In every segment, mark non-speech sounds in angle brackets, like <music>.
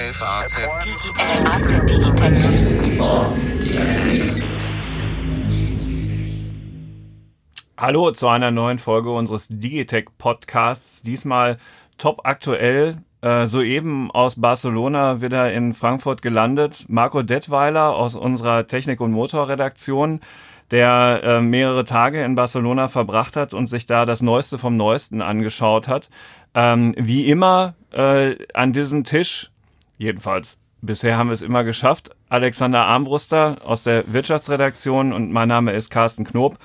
FAZ Hallo zu einer neuen Folge unseres Digitech Podcasts. Diesmal top aktuell, äh, soeben aus Barcelona wieder in Frankfurt gelandet. Marco Detweiler aus unserer Technik- und Motorredaktion, der äh, mehrere Tage in Barcelona verbracht hat und sich da das Neueste vom Neuesten angeschaut hat. Ähm, wie immer äh, an diesem Tisch, jedenfalls bisher haben wir es immer geschafft, Alexander Armbruster aus der Wirtschaftsredaktion und mein Name ist Carsten Knob,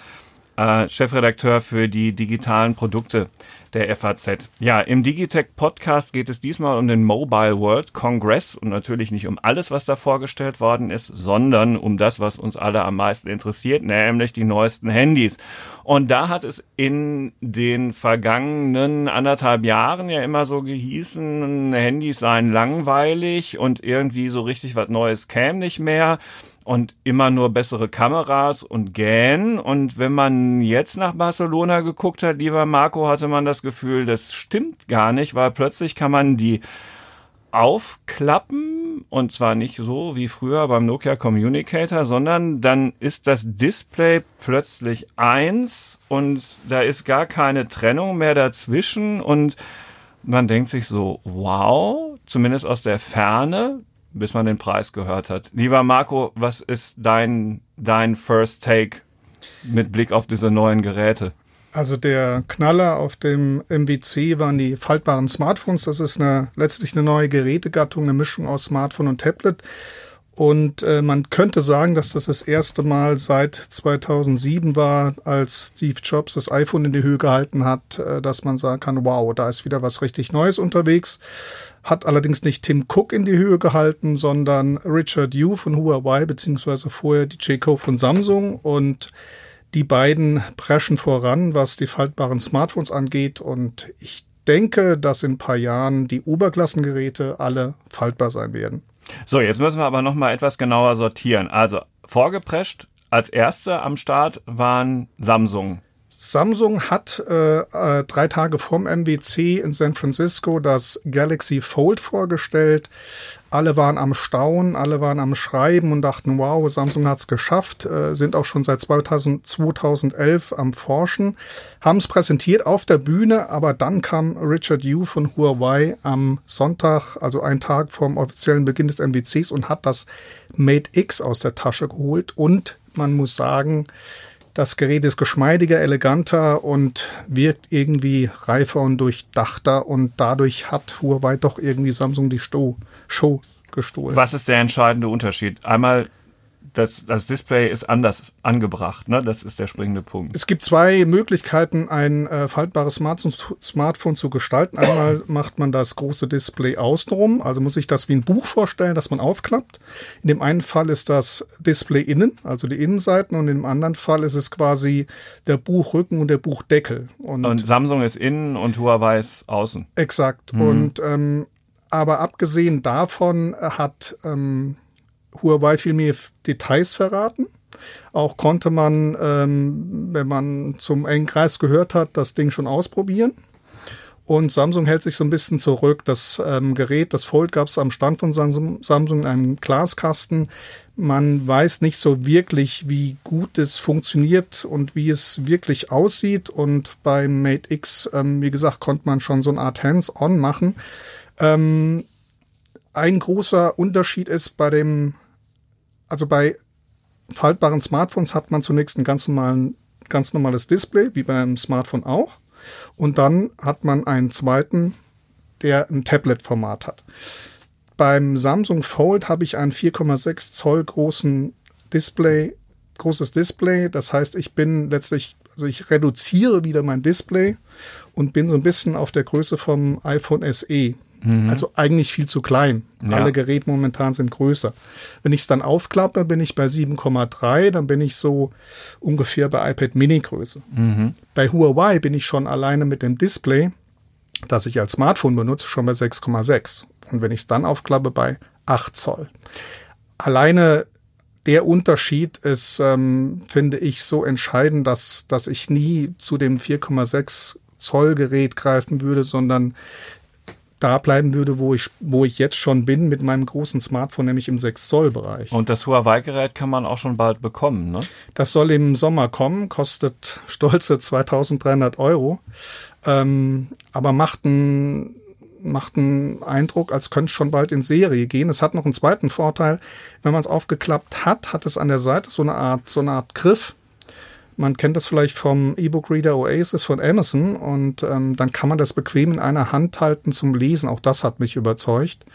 äh, Chefredakteur für die digitalen Produkte der FAZ. Ja, im Digitech Podcast geht es diesmal um den Mobile World Congress und natürlich nicht um alles, was da vorgestellt worden ist, sondern um das, was uns alle am meisten interessiert, nämlich die neuesten Handys. Und da hat es in den vergangenen anderthalb Jahren ja immer so gehießen, Handys seien langweilig und irgendwie so richtig was Neues käme nicht mehr und immer nur bessere Kameras und Gähn. Und wenn man jetzt nach Barcelona geguckt hat, lieber Marco, hatte man das Gefühl, das stimmt gar nicht, weil plötzlich kann man die aufklappen. Und zwar nicht so wie früher beim Nokia Communicator, sondern dann ist das Display plötzlich eins. Und da ist gar keine Trennung mehr dazwischen. Und man denkt sich so, wow, zumindest aus der Ferne, bis man den Preis gehört hat. Lieber Marco, was ist dein, dein First Take mit Blick auf diese neuen Geräte? Also der Knaller auf dem MWC waren die faltbaren Smartphones. Das ist eine, letztlich eine neue Gerätegattung, eine Mischung aus Smartphone und Tablet. Und äh, man könnte sagen, dass das das erste Mal seit 2007 war, als Steve Jobs das iPhone in die Höhe gehalten hat, äh, dass man sagen kann, wow, da ist wieder was richtig Neues unterwegs. Hat allerdings nicht Tim Cook in die Höhe gehalten, sondern Richard Yu von Huawei, beziehungsweise vorher die Jaco von Samsung. Und die beiden preschen voran, was die faltbaren Smartphones angeht. Und ich denke, dass in ein paar Jahren die Oberklassengeräte alle faltbar sein werden. So, jetzt müssen wir aber noch mal etwas genauer sortieren. Also vorgeprescht als erste am Start waren Samsung. Samsung hat äh, äh, drei Tage vorm MWC in San Francisco das Galaxy Fold vorgestellt. Alle waren am Staunen, alle waren am Schreiben und dachten, wow, Samsung hat's geschafft, äh, sind auch schon seit 2000, 2011 am Forschen, haben es präsentiert auf der Bühne, aber dann kam Richard Yu von Huawei am Sonntag, also einen Tag vorm offiziellen Beginn des MWCs und hat das Mate X aus der Tasche geholt und man muss sagen, das Gerät ist geschmeidiger, eleganter und wirkt irgendwie reifer und durchdachter und dadurch hat Huawei doch irgendwie Samsung die Show gestohlen. Was ist der entscheidende Unterschied? Einmal das, das Display ist anders angebracht. Ne? Das ist der springende Punkt. Es gibt zwei Möglichkeiten, ein äh, faltbares Smart Smartphone zu gestalten. Einmal <laughs> macht man das große Display außenrum, also muss ich das wie ein Buch vorstellen, das man aufklappt. In dem einen Fall ist das Display innen, also die Innenseiten, und im anderen Fall ist es quasi der Buchrücken und der Buchdeckel. Und, und Samsung ist innen und Huawei ist außen. Exakt. Mhm. Und ähm, aber abgesehen davon hat ähm, Huawei viel mehr Details verraten. Auch konnte man, ähm, wenn man zum engen Kreis gehört hat, das Ding schon ausprobieren. Und Samsung hält sich so ein bisschen zurück. Das ähm, Gerät, das Fold, gab es am Stand von Samsung, in einem Glaskasten. Man weiß nicht so wirklich, wie gut es funktioniert und wie es wirklich aussieht. Und beim Mate X, ähm, wie gesagt, konnte man schon so eine Art Hands-on machen. Ähm, ein großer Unterschied ist bei dem also bei faltbaren Smartphones hat man zunächst ein ganz, normalen, ganz normales Display, wie beim Smartphone auch. Und dann hat man einen zweiten, der ein Tablet-Format hat. Beim Samsung Fold habe ich einen 4,6 Zoll großen Display, großes Display. Das heißt, ich bin letztlich, also ich reduziere wieder mein Display und bin so ein bisschen auf der Größe vom iPhone SE. Mhm. Also eigentlich viel zu klein. Ja. Alle Geräte momentan sind größer. Wenn ich es dann aufklappe, bin ich bei 7,3, dann bin ich so ungefähr bei iPad Mini Größe. Mhm. Bei Huawei bin ich schon alleine mit dem Display, das ich als Smartphone benutze, schon bei 6,6. Und wenn ich es dann aufklappe, bei 8 Zoll. Alleine der Unterschied ist, ähm, finde ich, so entscheidend, dass, dass ich nie zu dem 4,6 Zoll Gerät greifen würde, sondern da bleiben würde, wo ich, wo ich jetzt schon bin mit meinem großen Smartphone, nämlich im 6-Zoll-Bereich. Und das Huawei-Gerät kann man auch schon bald bekommen, ne? Das soll im Sommer kommen, kostet <laughs> stolze 2300 Euro, ähm, aber macht einen macht einen Eindruck, als könnte es schon bald in Serie gehen. Es hat noch einen zweiten Vorteil. Wenn man es aufgeklappt hat, hat es an der Seite so eine Art, so eine Art Griff, man kennt das vielleicht vom E-Book-Reader Oasis von Amazon und ähm, dann kann man das bequem in einer Hand halten zum Lesen. Auch das hat mich überzeugt.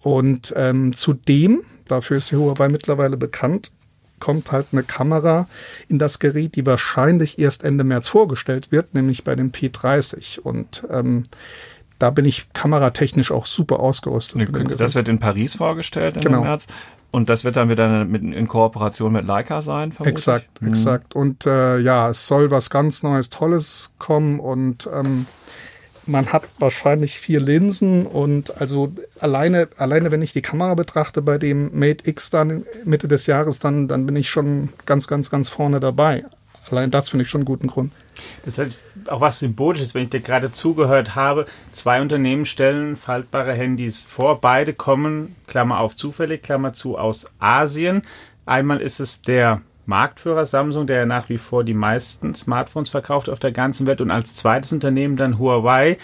Und ähm, zudem, dafür ist Huawei mittlerweile bekannt, kommt halt eine Kamera in das Gerät, die wahrscheinlich erst Ende März vorgestellt wird, nämlich bei dem P30. Und ähm, da bin ich kameratechnisch auch super ausgerüstet. Das wird in Paris vorgestellt Ende genau. März. Und das wird dann wieder mit, in Kooperation mit Leica sein, vermutlich? Exakt, mhm. exakt. Und äh, ja, es soll was ganz Neues, Tolles kommen und ähm, man hat wahrscheinlich vier Linsen und also alleine, alleine wenn ich die Kamera betrachte bei dem Mate X dann Mitte des Jahres, dann, dann bin ich schon ganz, ganz, ganz vorne dabei. Allein das finde ich schon einen guten Grund. Das ist halt auch was Symbolisches, wenn ich dir gerade zugehört habe. Zwei Unternehmen stellen faltbare Handys vor. Beide kommen, Klammer auf zufällig, Klammer zu, aus Asien. Einmal ist es der Marktführer Samsung, der ja nach wie vor die meisten Smartphones verkauft auf der ganzen Welt. Und als zweites Unternehmen dann Huawei,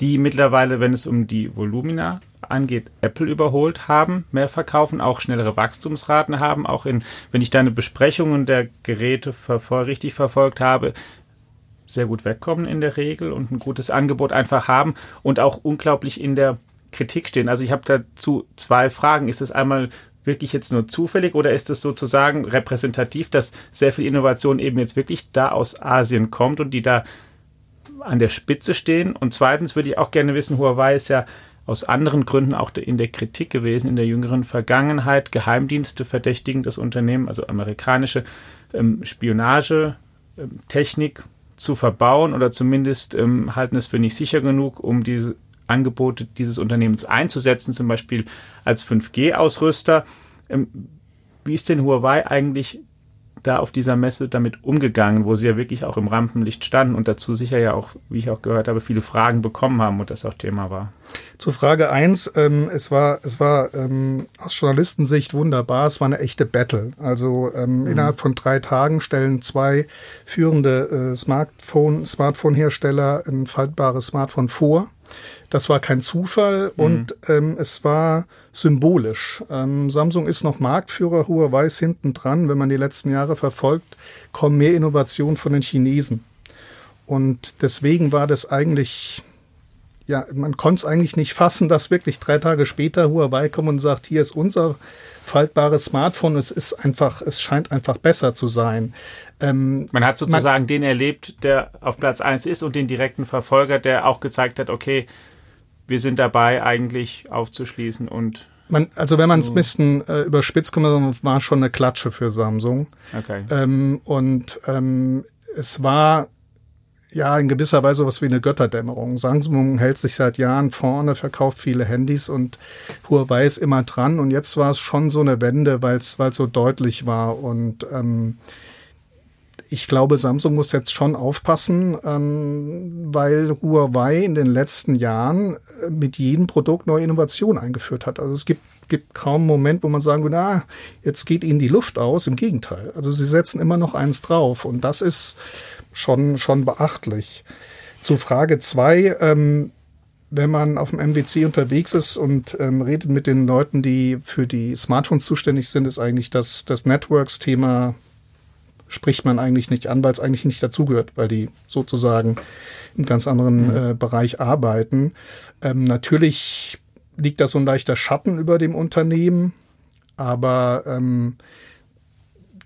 die mittlerweile, wenn es um die Volumina angeht, Apple überholt haben, mehr verkaufen, auch schnellere Wachstumsraten haben, auch in, wenn ich deine Besprechungen der Geräte verfol richtig verfolgt habe, sehr gut wegkommen in der Regel und ein gutes Angebot einfach haben und auch unglaublich in der Kritik stehen. Also ich habe dazu zwei Fragen. Ist es einmal wirklich jetzt nur zufällig oder ist es sozusagen repräsentativ, dass sehr viel Innovation eben jetzt wirklich da aus Asien kommt und die da an der Spitze stehen? Und zweitens würde ich auch gerne wissen, Huawei ist ja aus anderen Gründen auch in der Kritik gewesen in der jüngeren Vergangenheit. Geheimdienste verdächtigen das Unternehmen, also amerikanische ähm, Spionage, ähm, Technik zu verbauen oder zumindest ähm, halten es für nicht sicher genug, um diese Angebote dieses Unternehmens einzusetzen, zum Beispiel als 5G-Ausrüster. Ähm, wie ist denn Huawei eigentlich da auf dieser Messe damit umgegangen, wo sie ja wirklich auch im Rampenlicht standen und dazu sicher ja auch, wie ich auch gehört habe, viele Fragen bekommen haben und das auch Thema war. Zu Frage eins: ähm, es war, es war ähm, aus Journalistensicht wunderbar, es war eine echte Battle. Also ähm, mhm. innerhalb von drei Tagen stellen zwei führende äh, Smartphone, Smartphone-Hersteller ein faltbares Smartphone vor das war kein Zufall mhm. und ähm, es war symbolisch. Ähm, Samsung ist noch Marktführer, Huawei ist hinten dran. Wenn man die letzten Jahre verfolgt, kommen mehr Innovationen von den Chinesen. Und deswegen war das eigentlich, ja, man konnte es eigentlich nicht fassen, dass wirklich drei Tage später Huawei kommt und sagt, hier ist unser faltbares Smartphone. Es ist einfach, es scheint einfach besser zu sein. Ähm, man hat sozusagen man, den erlebt, der auf Platz eins ist und den direkten Verfolger, der auch gezeigt hat, okay, wir sind dabei, eigentlich aufzuschließen und. Man, also wenn man es ein bisschen äh, überspitzt, war schon eine Klatsche für Samsung. Okay. Ähm, und ähm, es war ja in gewisser Weise was wie eine Götterdämmerung. Samsung hält sich seit Jahren vorne, verkauft viele Handys und Huawei ist immer dran. Und jetzt war es schon so eine Wende, weil es so deutlich war und ähm, ich glaube, Samsung muss jetzt schon aufpassen, ähm, weil Huawei in den letzten Jahren äh, mit jedem Produkt neue Innovationen eingeführt hat. Also es gibt, gibt kaum einen Moment, wo man sagen würde, na, jetzt geht ihnen die Luft aus. Im Gegenteil. Also sie setzen immer noch eins drauf und das ist schon, schon beachtlich. Zu Frage zwei, ähm, wenn man auf dem MWC unterwegs ist und ähm, redet mit den Leuten, die für die Smartphones zuständig sind, ist eigentlich das, das Networks-Thema spricht man eigentlich nicht an, weil es eigentlich nicht dazugehört, weil die sozusagen im ganz anderen mhm. äh, Bereich arbeiten. Ähm, natürlich liegt da so ein leichter Schatten über dem Unternehmen, aber ähm,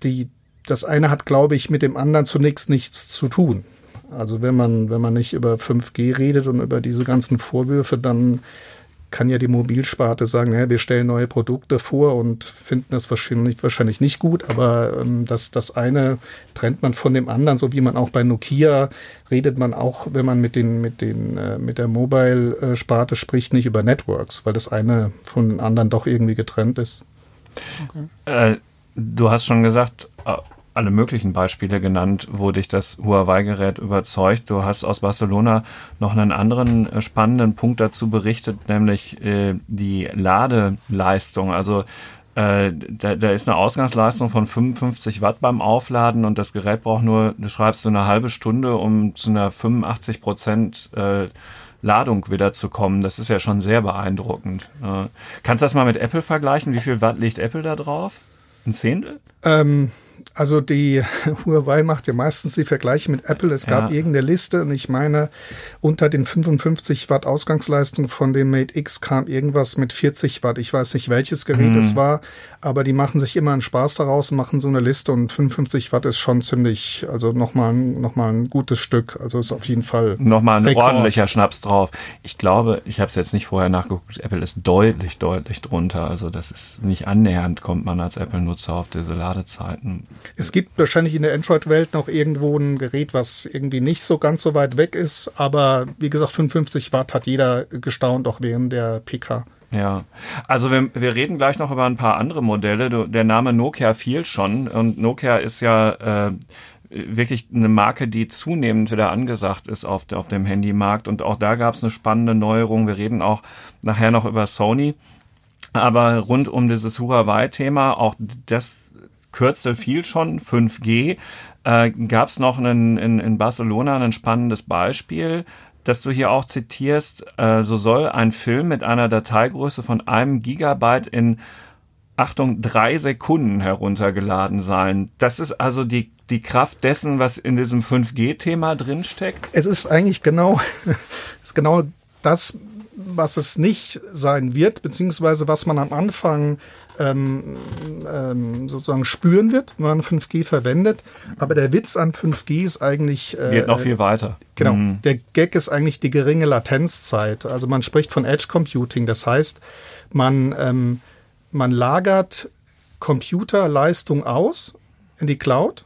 die, das eine hat, glaube ich, mit dem anderen zunächst nichts zu tun. Also wenn man, wenn man nicht über 5G redet und über diese ganzen Vorwürfe, dann kann ja die Mobilsparte sagen, ja, wir stellen neue Produkte vor und finden das wahrscheinlich, wahrscheinlich nicht gut, aber ähm, das, das eine trennt man von dem anderen, so wie man auch bei Nokia redet man auch, wenn man mit den, mit den, äh, mit der Mobile-Sparte spricht, nicht über Networks, weil das eine von den anderen doch irgendwie getrennt ist. Okay. Äh, du hast schon gesagt, alle möglichen Beispiele genannt, wo dich das Huawei-Gerät überzeugt. Du hast aus Barcelona noch einen anderen äh, spannenden Punkt dazu berichtet, nämlich äh, die Ladeleistung. Also äh, da, da ist eine Ausgangsleistung von 55 Watt beim Aufladen und das Gerät braucht nur, du schreibst du eine halbe Stunde, um zu einer 85 Prozent äh, Ladung wieder zu kommen. Das ist ja schon sehr beeindruckend. Kannst du das mal mit Apple vergleichen? Wie viel Watt legt Apple da drauf? Ein Zehntel? Ähm, also die <laughs> Huawei macht ja meistens die Vergleiche mit Apple. Es gab ja. irgendeine Liste und ich meine, unter den 55 Watt Ausgangsleistung von dem Mate X kam irgendwas mit 40 Watt. Ich weiß nicht, welches Gerät mhm. es war, aber die machen sich immer einen Spaß daraus und machen so eine Liste und 55 Watt ist schon ziemlich, also nochmal noch mal ein gutes Stück. Also ist auf jeden Fall. Nochmal ein Rekord. ordentlicher Schnaps drauf. Ich glaube, ich habe es jetzt nicht vorher nachgeguckt, Apple ist deutlich, deutlich drunter. Also das ist nicht annähernd, kommt man als Apple-Nutzer auf diese Ladezeiten. Es gibt wahrscheinlich in der Android-Welt noch irgendwo ein Gerät, was irgendwie nicht so ganz so weit weg ist, aber wie gesagt, 55 Watt hat jeder gestaunt, auch während der PK. Ja, also wir, wir reden gleich noch über ein paar andere Modelle. Der Name Nokia fiel schon und Nokia ist ja äh, wirklich eine Marke, die zunehmend wieder angesagt ist auf, auf dem Handymarkt und auch da gab es eine spannende Neuerung. Wir reden auch nachher noch über Sony, aber rund um dieses Huawei-Thema, auch das Kürzel fiel schon, 5G. Äh, Gab es noch einen, in, in Barcelona ein spannendes Beispiel, das du hier auch zitierst. Äh, so soll ein Film mit einer Dateigröße von einem Gigabyte in Achtung, drei Sekunden heruntergeladen sein. Das ist also die, die Kraft dessen, was in diesem 5G-Thema drinsteckt? Es ist eigentlich genau, <laughs> ist genau das, was es nicht sein wird, beziehungsweise was man am Anfang ähm, ähm, sozusagen spüren wird, wenn man 5G verwendet. Aber der Witz an 5G ist eigentlich. Äh, Geht noch viel weiter. Genau. Mhm. Der Gag ist eigentlich die geringe Latenzzeit. Also man spricht von Edge Computing. Das heißt, man, ähm, man lagert Computerleistung aus in die Cloud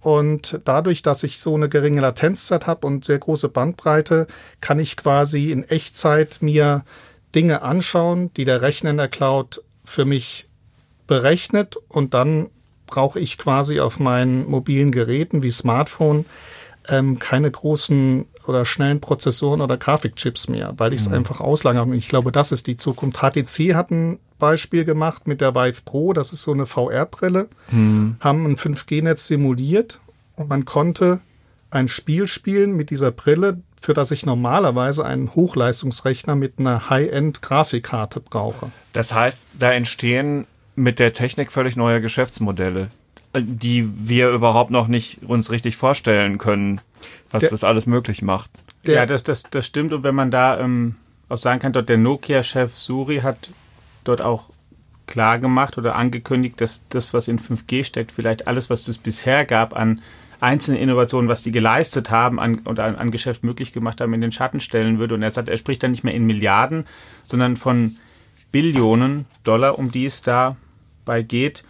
und dadurch, dass ich so eine geringe Latenzzeit habe und sehr große Bandbreite, kann ich quasi in Echtzeit mir Dinge anschauen, die der Rechner in der Cloud für mich berechnet und dann brauche ich quasi auf meinen mobilen Geräten wie Smartphone ähm, keine großen oder schnellen Prozessoren oder Grafikchips mehr, weil ich es mhm. einfach auslagere. Und ich glaube, das ist die Zukunft. HTC hat ein Beispiel gemacht mit der Vive Pro, das ist so eine VR-Brille, mhm. haben ein 5G-Netz simuliert und man konnte ein Spiel spielen mit dieser Brille, für das ich normalerweise einen Hochleistungsrechner mit einer High-End-Grafikkarte brauche. Das heißt, da entstehen mit der Technik völlig neue Geschäftsmodelle, die wir überhaupt noch nicht uns richtig vorstellen können, was der, das alles möglich macht. Der, ja, das, das, das stimmt. Und wenn man da ähm, auch sagen kann, dort der Nokia-Chef Suri hat dort auch klar gemacht oder angekündigt, dass das, was in 5G steckt, vielleicht alles, was es bisher gab an einzelnen Innovationen, was sie geleistet haben an, oder an, an Geschäft möglich gemacht haben, in den Schatten stellen würde. Und er sagt, er spricht dann nicht mehr in Milliarden, sondern von Billionen Dollar, um die es da bei geht.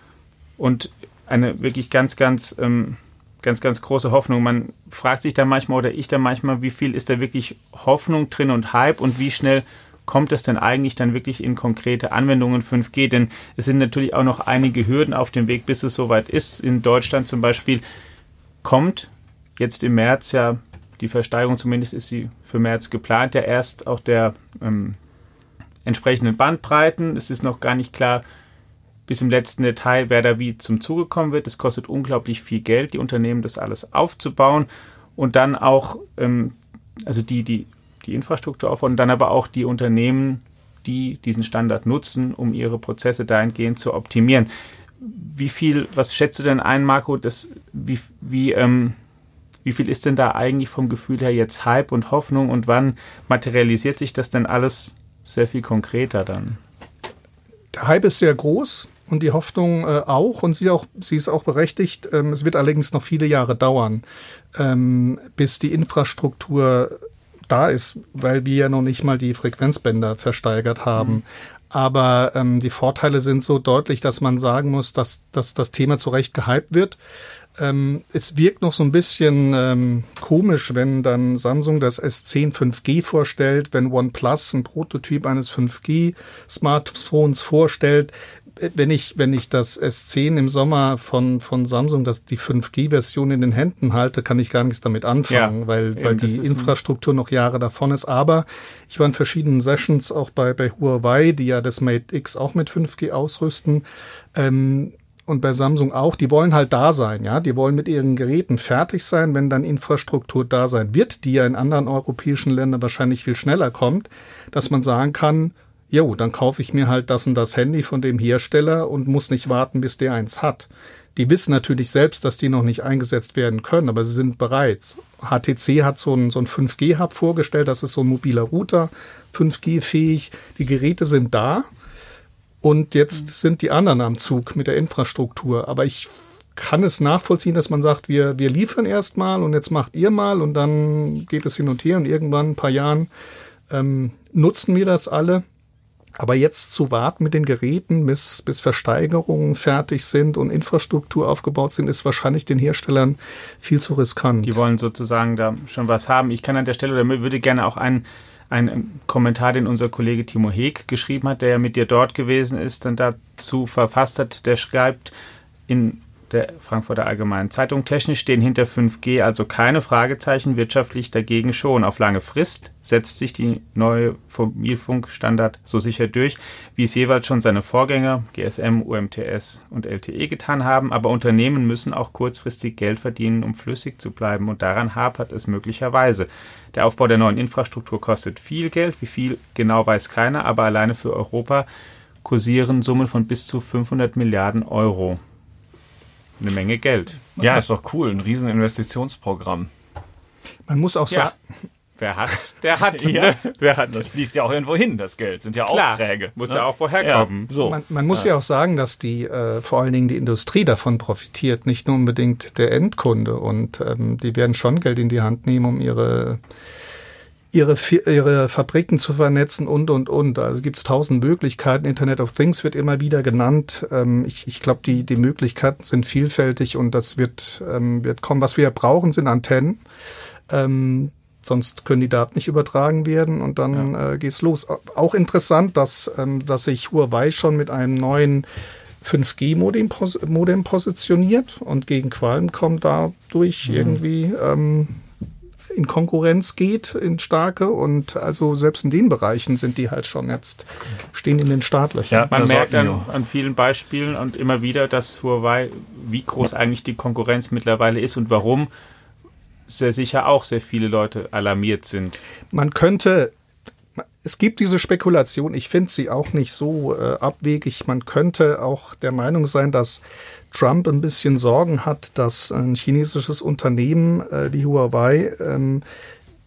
Und eine wirklich ganz, ganz, ähm, ganz, ganz große Hoffnung. Man fragt sich da manchmal oder ich da manchmal, wie viel ist da wirklich Hoffnung drin und Hype und wie schnell kommt es denn eigentlich dann wirklich in konkrete Anwendungen 5G? Denn es sind natürlich auch noch einige Hürden auf dem Weg, bis es soweit ist. In Deutschland zum Beispiel kommt jetzt im März ja die Versteigerung, zumindest ist sie für März geplant, ja erst auch der ähm, entsprechenden Bandbreiten. Es ist noch gar nicht klar, bis im letzten Detail, wer da wie zum Zuge kommen wird. Es kostet unglaublich viel Geld, die Unternehmen das alles aufzubauen und dann auch, ähm, also die, die, die Infrastruktur aufbauen dann aber auch die Unternehmen, die diesen Standard nutzen, um ihre Prozesse dahingehend zu optimieren. Wie viel, was schätzt du denn ein, Marco, das, wie, wie, ähm, wie viel ist denn da eigentlich vom Gefühl her jetzt Hype und Hoffnung und wann materialisiert sich das denn alles sehr viel konkreter dann? Der Hype ist sehr groß und die Hoffnung äh, auch und sie auch sie ist auch berechtigt. Ähm, es wird allerdings noch viele Jahre dauern, ähm, bis die Infrastruktur da ist, weil wir ja noch nicht mal die Frequenzbänder versteigert haben. Mhm. Aber ähm, die Vorteile sind so deutlich, dass man sagen muss, dass, dass das Thema zu Recht gehypt wird. Ähm, es wirkt noch so ein bisschen ähm, komisch, wenn dann Samsung das S10 5G vorstellt, wenn OnePlus ein Prototyp eines 5G-Smartphones vorstellt wenn ich, wenn ich das S10 im Sommer von, von Samsung, das die 5G-Version in den Händen halte, kann ich gar nichts damit anfangen, ja, weil, weil die Infrastruktur noch Jahre davon ist. Aber ich war in verschiedenen Sessions auch bei, bei Huawei, die ja das Mate X auch mit 5G ausrüsten. Ähm, und bei Samsung auch, die wollen halt da sein, ja, die wollen mit ihren Geräten fertig sein, wenn dann Infrastruktur da sein wird, die ja in anderen europäischen Ländern wahrscheinlich viel schneller kommt, dass man sagen kann, jo, dann kaufe ich mir halt das und das Handy von dem Hersteller und muss nicht warten, bis der eins hat. Die wissen natürlich selbst, dass die noch nicht eingesetzt werden können, aber sie sind bereit. HTC hat so ein, so ein 5G-Hub vorgestellt, das ist so ein mobiler Router, 5G-fähig. Die Geräte sind da und jetzt mhm. sind die anderen am Zug mit der Infrastruktur. Aber ich kann es nachvollziehen, dass man sagt, wir, wir liefern erstmal und jetzt macht ihr mal und dann geht es hin und her und irgendwann ein paar Jahren ähm, nutzen wir das alle. Aber jetzt zu warten mit den Geräten, bis, bis Versteigerungen fertig sind und Infrastruktur aufgebaut sind, ist wahrscheinlich den Herstellern viel zu riskant. Die wollen sozusagen da schon was haben. Ich kann an der Stelle oder würde gerne auch einen ein Kommentar, den unser Kollege Timo Heek geschrieben hat, der ja mit dir dort gewesen ist, dann dazu verfasst hat, der schreibt in der Frankfurter Allgemeinen Zeitung. Technisch stehen hinter 5G also keine Fragezeichen, wirtschaftlich dagegen schon. Auf lange Frist setzt sich die neue Mobilfunkstandard so sicher durch, wie es jeweils schon seine Vorgänger GSM, UMTS und LTE getan haben. Aber Unternehmen müssen auch kurzfristig Geld verdienen, um flüssig zu bleiben. Und daran hapert es möglicherweise. Der Aufbau der neuen Infrastruktur kostet viel Geld. Wie viel genau weiß keiner, aber alleine für Europa kursieren Summen von bis zu 500 Milliarden Euro eine Menge Geld. Ja, ist doch cool, ein riesen Investitionsprogramm. Man muss auch sagen, Wer hat, der hat. <laughs> ja. Ne? Wer hat. Das fließt ja auch irgendwo hin, das Geld. Sind ja Klar, Aufträge. Muss ne? ja auch woher kommen. Ja, so. Man, man muss ja. ja. auch sagen, dass die äh, vor allen Dingen die Industrie davon profitiert, nicht nur unbedingt der Endkunde. Und ähm, die werden schon Geld in die Hand nehmen, um ihre ihre, ihre Fabriken zu vernetzen und, und, und. Also gibt es tausend Möglichkeiten. Internet of Things wird immer wieder genannt. Ähm, ich ich glaube, die, die Möglichkeiten sind vielfältig und das wird, ähm, wird kommen. Was wir brauchen, sind Antennen. Ähm, sonst können die Daten nicht übertragen werden und dann ja. äh, geht's los. Auch interessant, dass, ähm, dass sich Huawei schon mit einem neuen 5G-Modem pos Modem positioniert und gegen Qualm dadurch mhm. irgendwie ähm, in Konkurrenz geht, in starke. Und also selbst in den Bereichen sind die halt schon jetzt, stehen in den Startlöchern. Ja, man merkt an, an vielen Beispielen und immer wieder, dass Huawei, wie groß eigentlich die Konkurrenz mittlerweile ist und warum sehr sicher auch sehr viele Leute alarmiert sind. Man könnte es gibt diese Spekulation, ich finde sie auch nicht so äh, abwegig. Man könnte auch der Meinung sein, dass Trump ein bisschen Sorgen hat, dass ein chinesisches Unternehmen äh, wie Huawei ähm,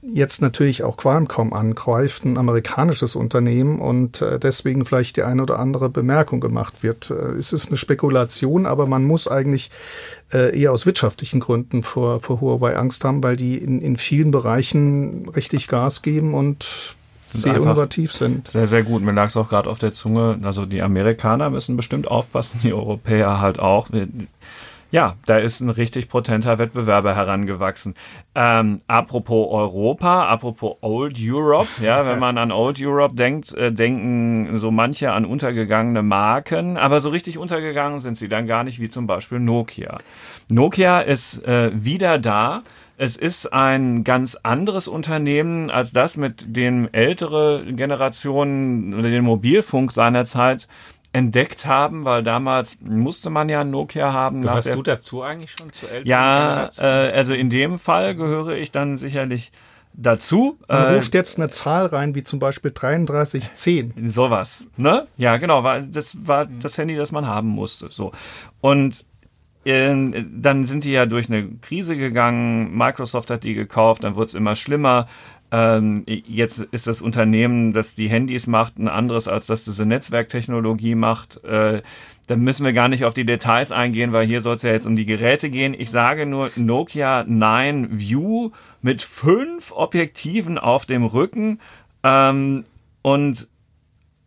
jetzt natürlich auch Qualcomm angreift, ein amerikanisches Unternehmen und äh, deswegen vielleicht die eine oder andere Bemerkung gemacht wird. Äh, es ist eine Spekulation, aber man muss eigentlich äh, eher aus wirtschaftlichen Gründen vor, vor Huawei Angst haben, weil die in, in vielen Bereichen richtig Gas geben und sehr innovativ sind. Sehr, sehr gut. Mir lag es auch gerade auf der Zunge. Also die Amerikaner müssen bestimmt aufpassen, die Europäer halt auch. Ja, da ist ein richtig potenter Wettbewerber herangewachsen. Ähm, apropos Europa, apropos Old Europe, ja, wenn man an Old Europe denkt, äh, denken so manche an untergegangene Marken, aber so richtig untergegangen sind sie dann gar nicht, wie zum Beispiel Nokia. Nokia ist äh, wieder da es ist ein ganz anderes Unternehmen als das, mit dem ältere Generationen oder den Mobilfunk seinerzeit entdeckt haben, weil damals musste man ja Nokia haben. Gehörst du dazu eigentlich schon zu älteren Ja, äh, also in dem Fall gehöre ich dann sicherlich dazu. Man äh, ruft jetzt eine Zahl rein, wie zum Beispiel 3310. Sowas, ne? Ja, genau, weil das war das Handy, das man haben musste. So. Und dann sind die ja durch eine Krise gegangen. Microsoft hat die gekauft, dann wurde es immer schlimmer. Ähm, jetzt ist das Unternehmen, das die Handys macht, ein anderes, als das diese Netzwerktechnologie macht. Äh, da müssen wir gar nicht auf die Details eingehen, weil hier soll es ja jetzt um die Geräte gehen. Ich sage nur Nokia 9 View mit fünf Objektiven auf dem Rücken ähm, und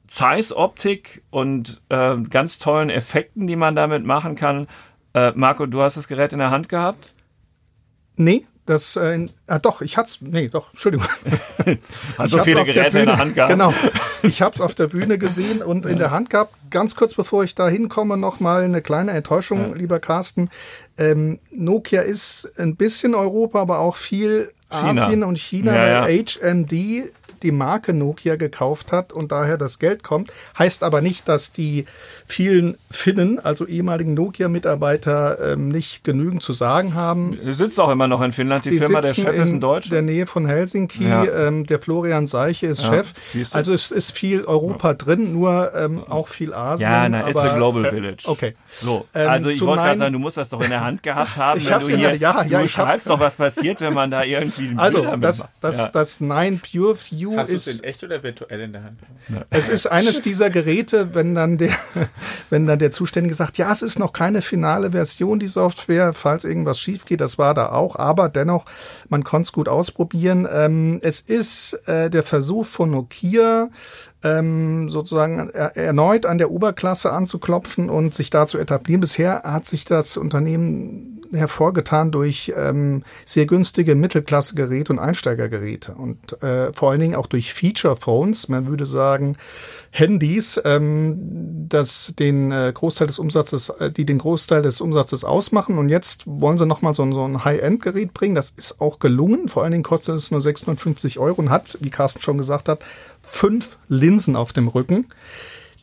Zeiss-Optik und äh, ganz tollen Effekten, die man damit machen kann. Äh, Marco, du hast das Gerät in der Hand gehabt? Nee, das, äh, ah, doch, ich hat's, nee, doch, Entschuldigung. <laughs> Hat so viele Geräte Bühne, in der Hand gehabt. Genau. <laughs> Ich hab's auf der Bühne gesehen und ja. in der Hand gehabt. Ganz kurz bevor ich da hinkomme, noch mal eine kleine Enttäuschung, ja. lieber Carsten. Ähm, Nokia ist ein bisschen Europa, aber auch viel China. Asien und China, ja, weil HMD die Marke Nokia gekauft hat und daher das Geld kommt. Heißt aber nicht, dass die vielen Finnen, also ehemaligen Nokia-Mitarbeiter, ähm, nicht genügend zu sagen haben. Sitzt auch immer noch in Finnland, die, die Firma, der Chef ist ein Deutscher. In der Nähe von Helsinki, ja. ähm, der Florian Seiche ist ja, Chef. Also es ist viel Europa ja. drin, nur ähm, auch viel Asien. Ja, na, it's a global village. Okay. So, ähm, also ich wollte gerade sagen, du musst das doch in der Hand gehabt haben. <laughs> ich hab's du hier, ja, ja, du ich schreibst hab, doch, was passiert, wenn man da irgendwie Also das, das, das Nine Pure View Hast ist... Hast du es in echt oder virtuell in der Hand? Es ist eines dieser Geräte, wenn dann der, <laughs> wenn dann der Zuständige sagt, ja, es ist noch keine finale Version, die Software, falls irgendwas schief geht, das war da auch, aber dennoch, man konnte es gut ausprobieren. Ähm, es ist äh, der Versuch von Nokia, ähm, sozusagen er, erneut an der Oberklasse anzuklopfen und sich da zu etablieren. Bisher hat sich das Unternehmen hervorgetan durch ähm, sehr günstige Mittelklasse-Geräte und Einsteigergeräte und äh, vor allen Dingen auch durch Feature-Phones. Man würde sagen, Handys, ähm, das den äh, Großteil des Umsatzes, äh, die den Großteil des Umsatzes ausmachen. Und jetzt wollen sie nochmal so, so ein High-End-Gerät bringen. Das ist auch gelungen. Vor allen Dingen kostet es nur 650 Euro und hat, wie Carsten schon gesagt hat, fünf Linsen auf dem Rücken.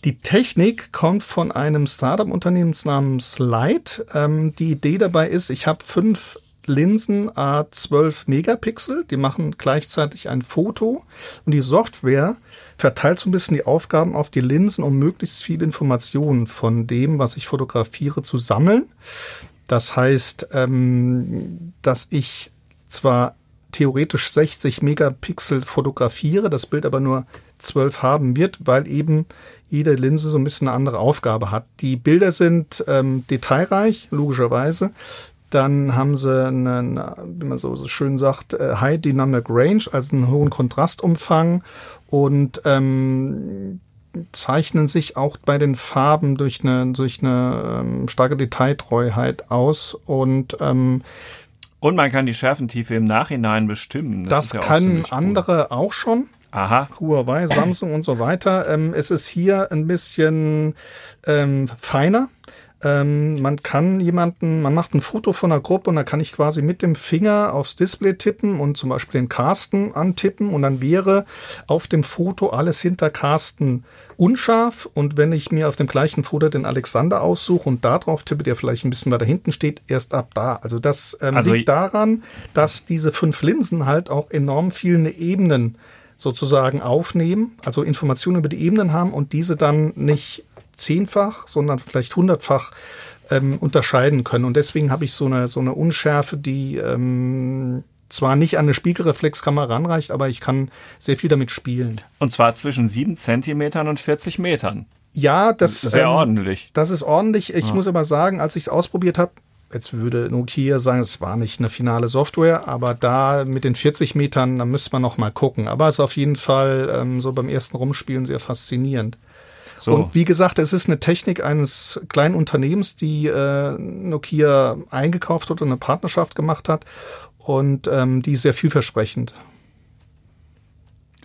Die Technik kommt von einem Startup-Unternehmen namens Light. Ähm, die Idee dabei ist, ich habe fünf Linsen A12 Megapixel, die machen gleichzeitig ein Foto und die Software verteilt so ein bisschen die Aufgaben auf die Linsen, um möglichst viel Informationen von dem, was ich fotografiere, zu sammeln. Das heißt, ähm, dass ich zwar theoretisch 60 Megapixel fotografiere, das Bild aber nur 12 haben wird, weil eben jede Linse so ein bisschen eine andere Aufgabe hat. Die Bilder sind ähm, detailreich, logischerweise. Dann haben sie einen, wie man so schön sagt, äh, High Dynamic Range, also einen hohen Kontrastumfang und ähm, zeichnen sich auch bei den Farben durch eine, durch eine ähm, starke Detailtreuheit aus und ähm, und man kann die Schärfentiefe im Nachhinein bestimmen. Das, das ja können auch andere cool. auch schon. Aha. Huawei, Samsung und so weiter. Ähm, es ist hier ein bisschen ähm, feiner. Ähm, man kann jemanden, man macht ein Foto von einer Gruppe und dann kann ich quasi mit dem Finger aufs Display tippen und zum Beispiel den Carsten antippen und dann wäre auf dem Foto alles hinter Carsten unscharf und wenn ich mir auf dem gleichen Foto den Alexander aussuche und da drauf tippe, der vielleicht ein bisschen weiter hinten steht, erst ab da. Also das ähm, also liegt daran, dass diese fünf Linsen halt auch enorm viele Ebenen sozusagen aufnehmen, also Informationen über die Ebenen haben und diese dann nicht zehnfach, sondern vielleicht hundertfach ähm, unterscheiden können. Und deswegen habe ich so eine, so eine Unschärfe, die ähm, zwar nicht an eine Spiegelreflexkamera ranreicht, aber ich kann sehr viel damit spielen. Und zwar zwischen sieben Zentimetern und 40 Metern. Ja, das ist sehr ähm, ordentlich. Das ist ordentlich. Ich ja. muss aber sagen, als ich es ausprobiert habe, jetzt würde Nokia sagen, es war nicht eine finale Software, aber da mit den 40 Metern, da müsste man noch mal gucken. Aber es ist auf jeden Fall ähm, so beim ersten Rumspielen sehr faszinierend. So. Und wie gesagt, es ist eine Technik eines kleinen Unternehmens, die äh, Nokia eingekauft hat und eine Partnerschaft gemacht hat und ähm, die sehr vielversprechend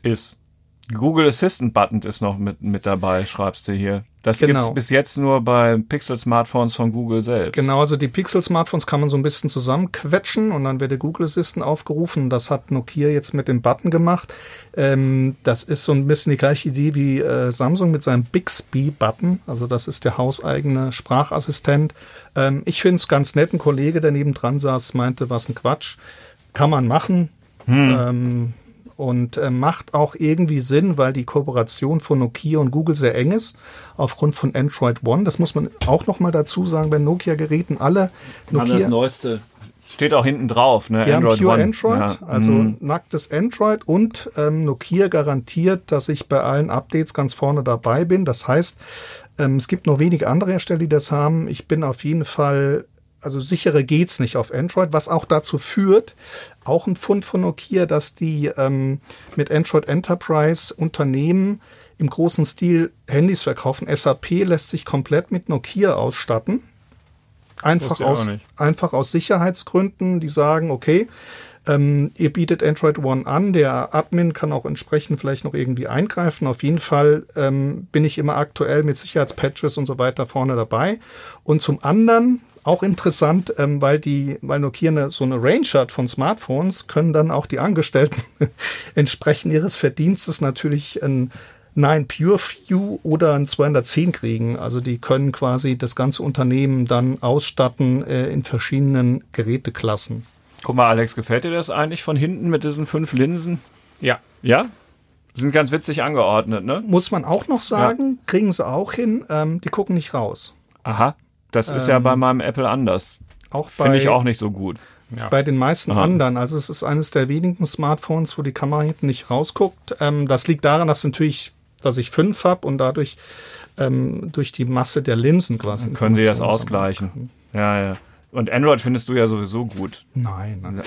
ist. Google Assistant Button ist noch mit, mit dabei, schreibst du hier. Das genau. gibt's bis jetzt nur bei Pixel-Smartphones von Google selbst. Genau, also die Pixel-Smartphones kann man so ein bisschen zusammenquetschen und dann wird der Google Assistant aufgerufen. Das hat Nokia jetzt mit dem Button gemacht. Ähm, das ist so ein bisschen die gleiche Idee wie äh, Samsung mit seinem Bixby-Button. Also das ist der hauseigene Sprachassistent. Ähm, ich finde es ganz nett. Ein Kollege, der neben dran saß, meinte, was ein Quatsch. Kann man machen. Hm. Ähm, und äh, macht auch irgendwie Sinn, weil die Kooperation von Nokia und Google sehr eng ist, aufgrund von Android One. Das muss man auch noch mal dazu sagen, bei Nokia-Geräten alle Nokia. Haben das neueste Steht auch hinten drauf, ne? Die Android haben Pure One. Android, ja. also mm. nacktes Android und ähm, Nokia garantiert, dass ich bei allen Updates ganz vorne dabei bin. Das heißt, ähm, es gibt nur wenige andere Hersteller, die das haben. Ich bin auf jeden Fall also sichere geht's nicht auf Android, was auch dazu führt, auch ein Fund von Nokia, dass die ähm, mit Android Enterprise Unternehmen im großen Stil Handys verkaufen. SAP lässt sich komplett mit Nokia ausstatten. Einfach aus, einfach aus Sicherheitsgründen, die sagen, okay, ähm, ihr bietet Android One an, der Admin kann auch entsprechend vielleicht noch irgendwie eingreifen. Auf jeden Fall ähm, bin ich immer aktuell mit Sicherheitspatches und so weiter vorne dabei. Und zum anderen, auch interessant, ähm, weil die, weil Nokia eine, so eine Range hat von Smartphones, können dann auch die Angestellten <laughs> entsprechend ihres Verdienstes natürlich ein 9 Pure View oder ein 210 kriegen. Also die können quasi das ganze Unternehmen dann ausstatten äh, in verschiedenen Geräteklassen. Guck mal, Alex, gefällt dir das eigentlich von hinten mit diesen fünf Linsen? Ja. Ja? Sind ganz witzig angeordnet, ne? Muss man auch noch sagen, ja. kriegen sie auch hin. Ähm, die gucken nicht raus. Aha. Das ist ähm, ja bei meinem Apple anders. Auch Finde ich auch nicht so gut. Ja. Bei den meisten Aha. anderen. Also es ist eines der wenigen Smartphones, wo die Kamera hinten nicht rausguckt. Ähm, das liegt daran, dass natürlich, dass ich fünf habe und dadurch ähm, durch die Masse der Linsen quasi. Dann können sie das ausgleichen. Ja, ja. Und Android findest du ja sowieso gut. Nein. nein.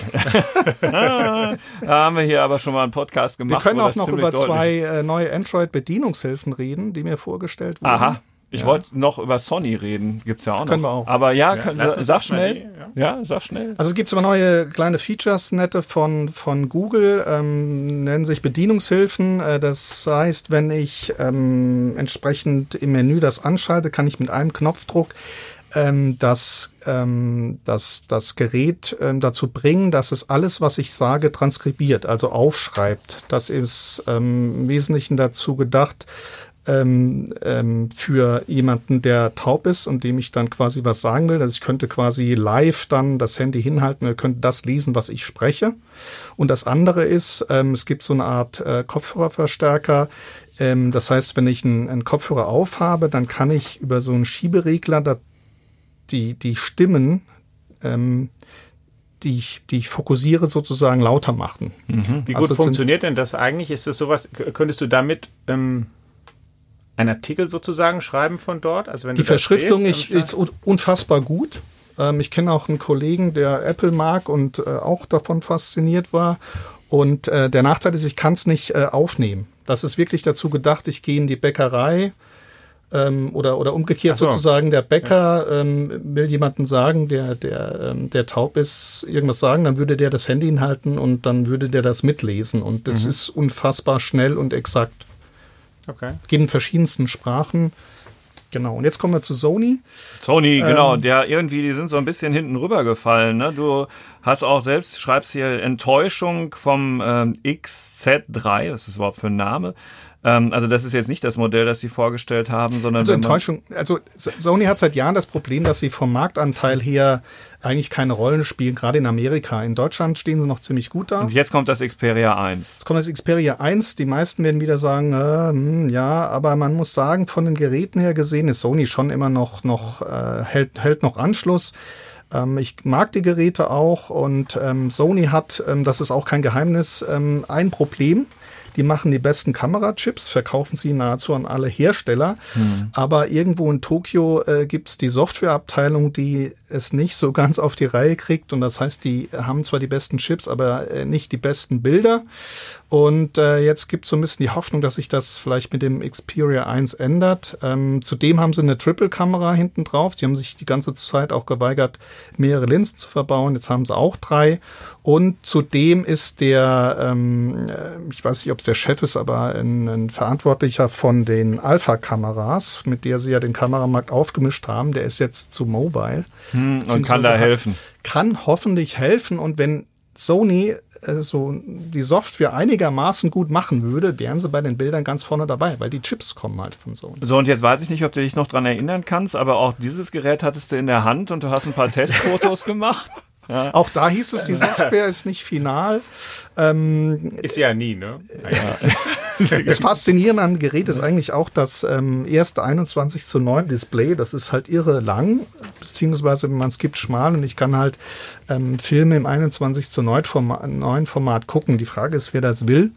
<laughs> da haben wir hier aber schon mal einen Podcast gemacht. Wir können auch noch über zwei äh, neue Android-Bedienungshilfen reden, die mir vorgestellt wurden. Aha. Ich ja. wollte noch über Sony reden, gibt's ja auch noch. Können wir auch. Aber ja, ja können, sag schnell. Die, ja. ja. sag schnell. Also es gibt aber neue kleine Features, nette von, von Google, ähm, nennen sich Bedienungshilfen. Äh, das heißt, wenn ich ähm, entsprechend im Menü das anschalte, kann ich mit einem Knopfdruck ähm, das, ähm, das, das Gerät ähm, dazu bringen, dass es alles, was ich sage, transkribiert, also aufschreibt. Das ist ähm, im Wesentlichen dazu gedacht, ähm, ähm, für jemanden, der taub ist und dem ich dann quasi was sagen will. Also ich könnte quasi live dann das Handy hinhalten, er könnte das lesen, was ich spreche. Und das andere ist, ähm, es gibt so eine Art äh, Kopfhörerverstärker. Ähm, das heißt, wenn ich einen, einen Kopfhörer aufhabe, dann kann ich über so einen Schieberegler da die, die Stimmen, ähm, die ich, die ich fokussiere, sozusagen lauter machen. Mhm. Wie gut also funktioniert denn das eigentlich? Ist das sowas, könntest du damit ähm, einen Artikel sozusagen schreiben von dort? Also wenn die Verschriftung ist, ist unfassbar gut. Ähm, ich kenne auch einen Kollegen, der Apple mag und äh, auch davon fasziniert war. Und äh, der Nachteil ist, ich kann es nicht äh, aufnehmen. Das ist wirklich dazu gedacht, ich gehe in die Bäckerei, ähm, oder, oder umgekehrt so. sozusagen, der Bäcker ja. ähm, will jemanden sagen, der, der, ähm, der taub ist, irgendwas sagen, dann würde der das Handy hinhalten und dann würde der das mitlesen. Und das mhm. ist unfassbar schnell und exakt. Okay. Geht in verschiedensten Sprachen. Genau. Und jetzt kommen wir zu Sony. Sony, ähm, genau. Der irgendwie, die sind so ein bisschen hinten rübergefallen. Ne? Du hast auch selbst, schreibst hier Enttäuschung vom ähm, XZ3. Was ist das überhaupt für ein Name? Ähm, also das ist jetzt nicht das Modell, das sie vorgestellt haben, sondern also Enttäuschung. Also Sony hat seit Jahren das Problem, dass sie vom Marktanteil her eigentlich keine Rollen spielen, gerade in Amerika. In Deutschland stehen sie noch ziemlich gut da. Und jetzt kommt das Xperia 1. Jetzt kommt das Xperia 1. Die meisten werden wieder sagen, äh, hm, ja, aber man muss sagen, von den Geräten her gesehen ist Sony schon immer noch noch äh, hält hält noch Anschluss. Ähm, ich mag die Geräte auch und ähm, Sony hat, ähm, das ist auch kein Geheimnis, ähm, ein Problem. Die machen die besten Kamerachips, verkaufen sie nahezu an alle Hersteller. Mhm. Aber irgendwo in Tokio äh, gibt es die Softwareabteilung, die es nicht so <laughs> ganz auf die Reihe kriegt. Und das heißt, die haben zwar die besten Chips, aber äh, nicht die besten Bilder. Und äh, jetzt gibt es so ein bisschen die Hoffnung, dass sich das vielleicht mit dem Xperia 1 ändert. Ähm, zudem haben sie eine Triple-Kamera hinten drauf. Die haben sich die ganze Zeit auch geweigert, mehrere Linsen zu verbauen. Jetzt haben sie auch drei. Und zudem ist der, ähm, äh, ich weiß nicht, ob es der Chef ist, aber ein, ein Verantwortlicher von den Alpha-Kameras, mit der sie ja den Kameramarkt aufgemischt haben, der ist jetzt zu Mobile. Hm, und kann da helfen. Kann hoffentlich helfen. Und wenn Sony äh, so die Software einigermaßen gut machen würde, wären sie bei den Bildern ganz vorne dabei, weil die Chips kommen halt von Sony. So, und jetzt weiß ich nicht, ob du dich noch dran erinnern kannst, aber auch dieses Gerät hattest du in der Hand und du hast ein paar <laughs> Testfotos gemacht. Ja. Auch da hieß es, die <laughs> Software ist nicht final. Ähm, ist ja nie, ne? Das Faszinierende an dem Gerät ist eigentlich auch das ähm, erste 21 zu 9 Display. Das ist halt irre lang, beziehungsweise wenn man es gibt, schmal. Und ich kann halt ähm, Filme im 21 zu 9 Format, 9 Format gucken. Die Frage ist, wer das will.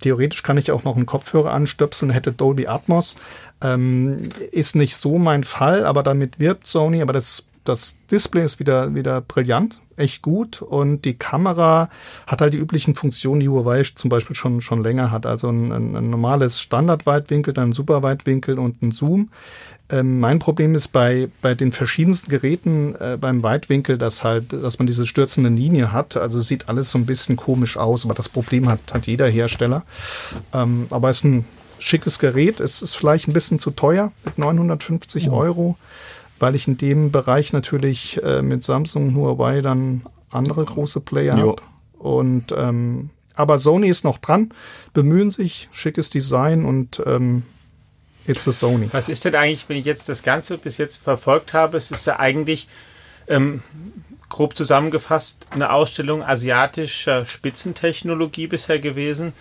Theoretisch kann ich auch noch einen Kopfhörer anstöpseln, hätte Dolby Atmos. Ähm, ist nicht so mein Fall, aber damit wirbt Sony. Aber das das Display ist wieder, wieder brillant, echt gut und die Kamera hat halt die üblichen Funktionen, die Huawei zum Beispiel schon, schon länger hat. Also ein, ein, ein normales Standardweitwinkel, dann ein Superweitwinkel und ein Zoom. Ähm, mein Problem ist bei, bei den verschiedensten Geräten äh, beim Weitwinkel, dass halt, dass man diese stürzende Linie hat. Also sieht alles so ein bisschen komisch aus, aber das Problem hat, hat jeder Hersteller. Ähm, aber es ist ein schickes Gerät. Es ist vielleicht ein bisschen zu teuer mit 950 oh. Euro weil ich in dem Bereich natürlich äh, mit Samsung, Huawei dann andere große Player habe. Und ähm, aber Sony ist noch dran, bemühen sich, schickes Design und ähm, it's a Sony. Was ist denn eigentlich, wenn ich jetzt das Ganze bis jetzt verfolgt habe? Es ist ja eigentlich ähm, grob zusammengefasst eine Ausstellung asiatischer Spitzentechnologie bisher gewesen.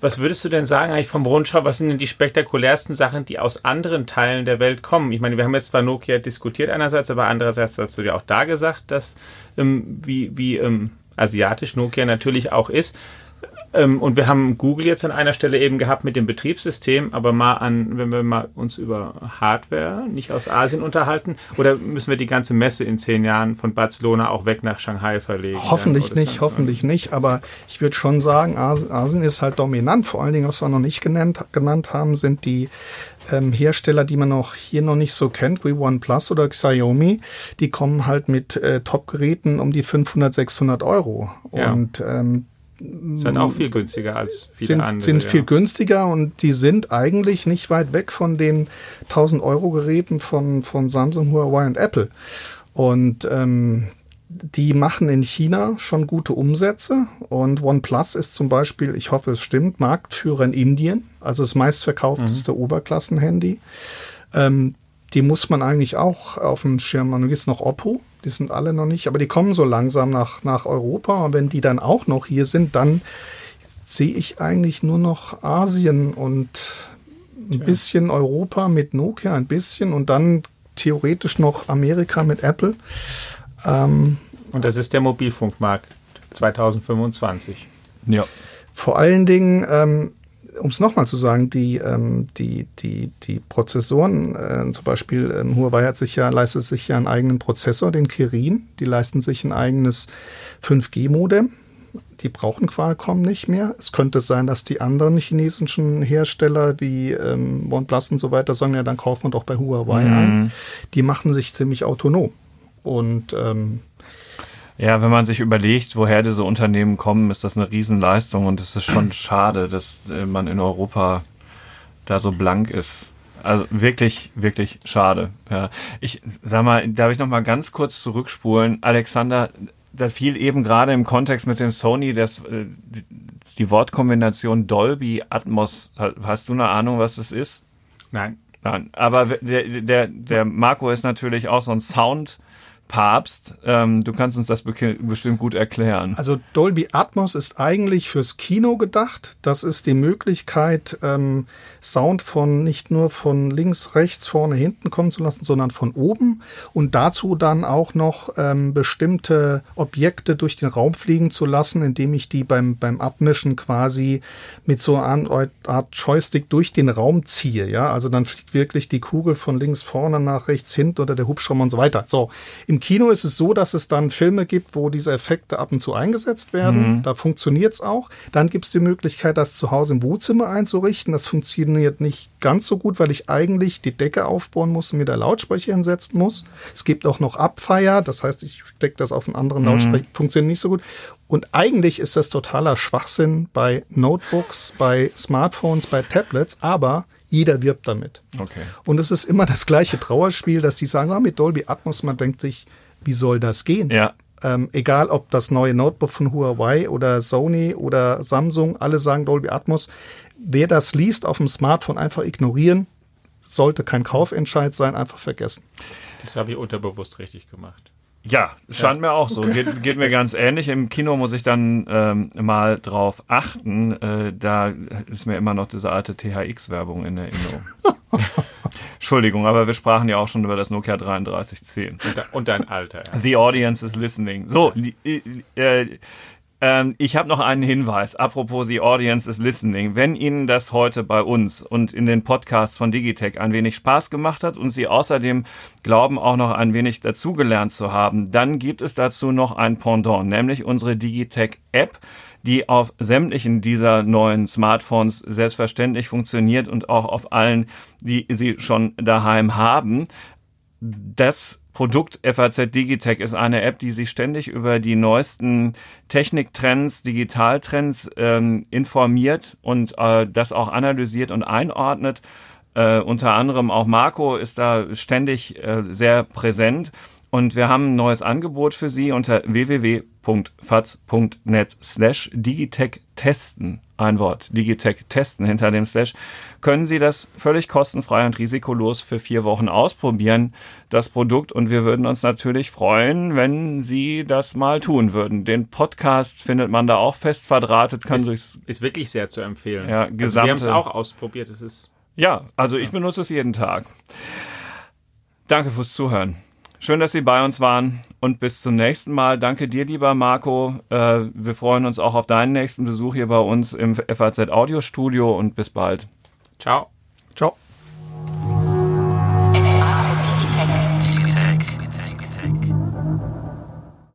Was würdest du denn sagen eigentlich vom Rundschau? Was sind denn die spektakulärsten Sachen, die aus anderen Teilen der Welt kommen? Ich meine, wir haben jetzt zwar Nokia diskutiert einerseits, aber andererseits hast du ja auch da gesagt, dass ähm, wie, wie ähm, asiatisch Nokia natürlich auch ist. Ähm, und wir haben Google jetzt an einer Stelle eben gehabt mit dem Betriebssystem, aber mal an, wenn wir mal uns über Hardware nicht aus Asien unterhalten, oder müssen wir die ganze Messe in zehn Jahren von Barcelona auch weg nach Shanghai verlegen? Hoffentlich nicht, hoffentlich ja. nicht, aber ich würde schon sagen, Asien ist halt dominant. Vor allen Dingen, was wir noch nicht genannt, genannt haben, sind die ähm, Hersteller, die man auch hier noch nicht so kennt, wie OnePlus oder Xiaomi, die kommen halt mit äh, Top-Geräten um die 500, 600 Euro. Ja. Und ähm, sind auch viel günstiger als viele sind, andere. Sind ja. viel günstiger und die sind eigentlich nicht weit weg von den 1000 Euro Geräten von, von Samsung, Huawei und Apple. Und ähm, die machen in China schon gute Umsätze und OnePlus ist zum Beispiel, ich hoffe es stimmt, Marktführer in Indien, also das meistverkaufteste mhm. Oberklassenhandy. Ähm, die muss man eigentlich auch auf dem Schirm haben. Wie ist noch Oppo? Die sind alle noch nicht, aber die kommen so langsam nach, nach Europa. Und wenn die dann auch noch hier sind, dann sehe ich eigentlich nur noch Asien und ein Tja. bisschen Europa mit Nokia, ein bisschen und dann theoretisch noch Amerika mit Apple. Ähm, und das ist der Mobilfunkmarkt 2025. Ja. Vor allen Dingen ähm, um es nochmal zu sagen, die, ähm, die, die, die Prozessoren, äh, zum Beispiel ähm, Huawei hat sich ja, leistet sich ja einen eigenen Prozessor, den Kirin, die leisten sich ein eigenes 5G-Modem. Die brauchen Qualcomm nicht mehr. Es könnte sein, dass die anderen chinesischen Hersteller wie ähm, OnePlus und so weiter sagen, ja, dann kaufen wir doch bei Huawei mhm. ein. Die machen sich ziemlich autonom. Und ähm, ja, wenn man sich überlegt, woher diese Unternehmen kommen, ist das eine Riesenleistung und es ist schon <clears throat> schade, dass äh, man in Europa da so blank ist. Also wirklich, wirklich schade. Ja. Ich sag mal, darf ich noch mal ganz kurz zurückspulen? Alexander, das fiel eben gerade im Kontext mit dem Sony, das, äh, die Wortkombination Dolby Atmos. Hast du eine Ahnung, was das ist? Nein. Nein. Aber der, der, der Marco ist natürlich auch so ein Sound- Papst. Ähm, du kannst uns das bestimmt gut erklären. Also Dolby Atmos ist eigentlich fürs Kino gedacht. Das ist die Möglichkeit, ähm, Sound von nicht nur von links, rechts, vorne, hinten kommen zu lassen, sondern von oben und dazu dann auch noch ähm, bestimmte Objekte durch den Raum fliegen zu lassen, indem ich die beim, beim Abmischen quasi mit so einer Art Joystick durch den Raum ziehe. Ja, also dann fliegt wirklich die Kugel von links vorne nach rechts hinten oder der Hubschrauber und so weiter. So, im Kino ist es so, dass es dann Filme gibt, wo diese Effekte ab und zu eingesetzt werden. Mhm. Da funktioniert es auch. Dann gibt es die Möglichkeit, das zu Hause im Wohnzimmer einzurichten. Das funktioniert nicht ganz so gut, weil ich eigentlich die Decke aufbauen muss und mir da Lautsprecher hinsetzen muss. Es gibt auch noch Abfeier, das heißt, ich stecke das auf einen anderen mhm. Lautsprecher, funktioniert nicht so gut. Und eigentlich ist das totaler Schwachsinn bei Notebooks, bei Smartphones, bei Tablets, aber jeder wirbt damit. Okay. Und es ist immer das gleiche Trauerspiel, dass die sagen, ah, mit Dolby Atmos, man denkt sich, wie soll das gehen? Ja. Ähm, egal ob das neue Notebook von Huawei oder Sony oder Samsung, alle sagen Dolby Atmos. Wer das liest auf dem Smartphone, einfach ignorieren. Sollte kein Kaufentscheid sein, einfach vergessen. Das habe ich unterbewusst richtig gemacht. Ja, scheint ja. mir auch so. Geht, geht, mir ganz ähnlich. Im Kino muss ich dann ähm, mal drauf achten. Äh, da ist mir immer noch diese alte THX-Werbung in Erinnerung. <laughs> Entschuldigung, aber wir sprachen ja auch schon über das Nokia 3310. Und, und dein Alter. Ja. The audience is listening. So, äh, Ähm, ich habe noch einen Hinweis, apropos The Audience is Listening. Wenn Ihnen das heute bei uns und in den Podcasts von Digitech ein wenig Spaß gemacht hat und Sie außerdem glauben, auch noch ein wenig dazugelernt zu haben, dann gibt es dazu noch ein Pendant, nämlich unsere Digitech App die auf sämtlichen dieser neuen Smartphones selbstverständlich funktioniert und auch auf allen, die sie schon daheim haben. Das Produkt FAZ Digitech ist eine App, die sich ständig über die neuesten Techniktrends, Digitaltrends ähm, informiert und äh, das auch analysiert und einordnet. Äh, unter anderem auch Marco ist da ständig äh, sehr präsent. Und wir haben ein neues Angebot für Sie unter www.faz.net slash Digitech testen. Ein Wort. Digitech testen hinter dem Slash. Können Sie das völlig kostenfrei und risikolos für vier Wochen ausprobieren, das Produkt. Und wir würden uns natürlich freuen, wenn Sie das mal tun würden. Den Podcast findet man da auch fest verdrahtet. Kann ist, durchs, ist wirklich sehr zu empfehlen. Ja, also gesamte, wir haben es auch ausprobiert. Es ist ja, also ich benutze es jeden Tag. Danke fürs Zuhören. Schön, dass Sie bei uns waren und bis zum nächsten Mal. Danke dir, lieber Marco. Äh, wir freuen uns auch auf deinen nächsten Besuch hier bei uns im FAZ Audiostudio und bis bald. Ciao.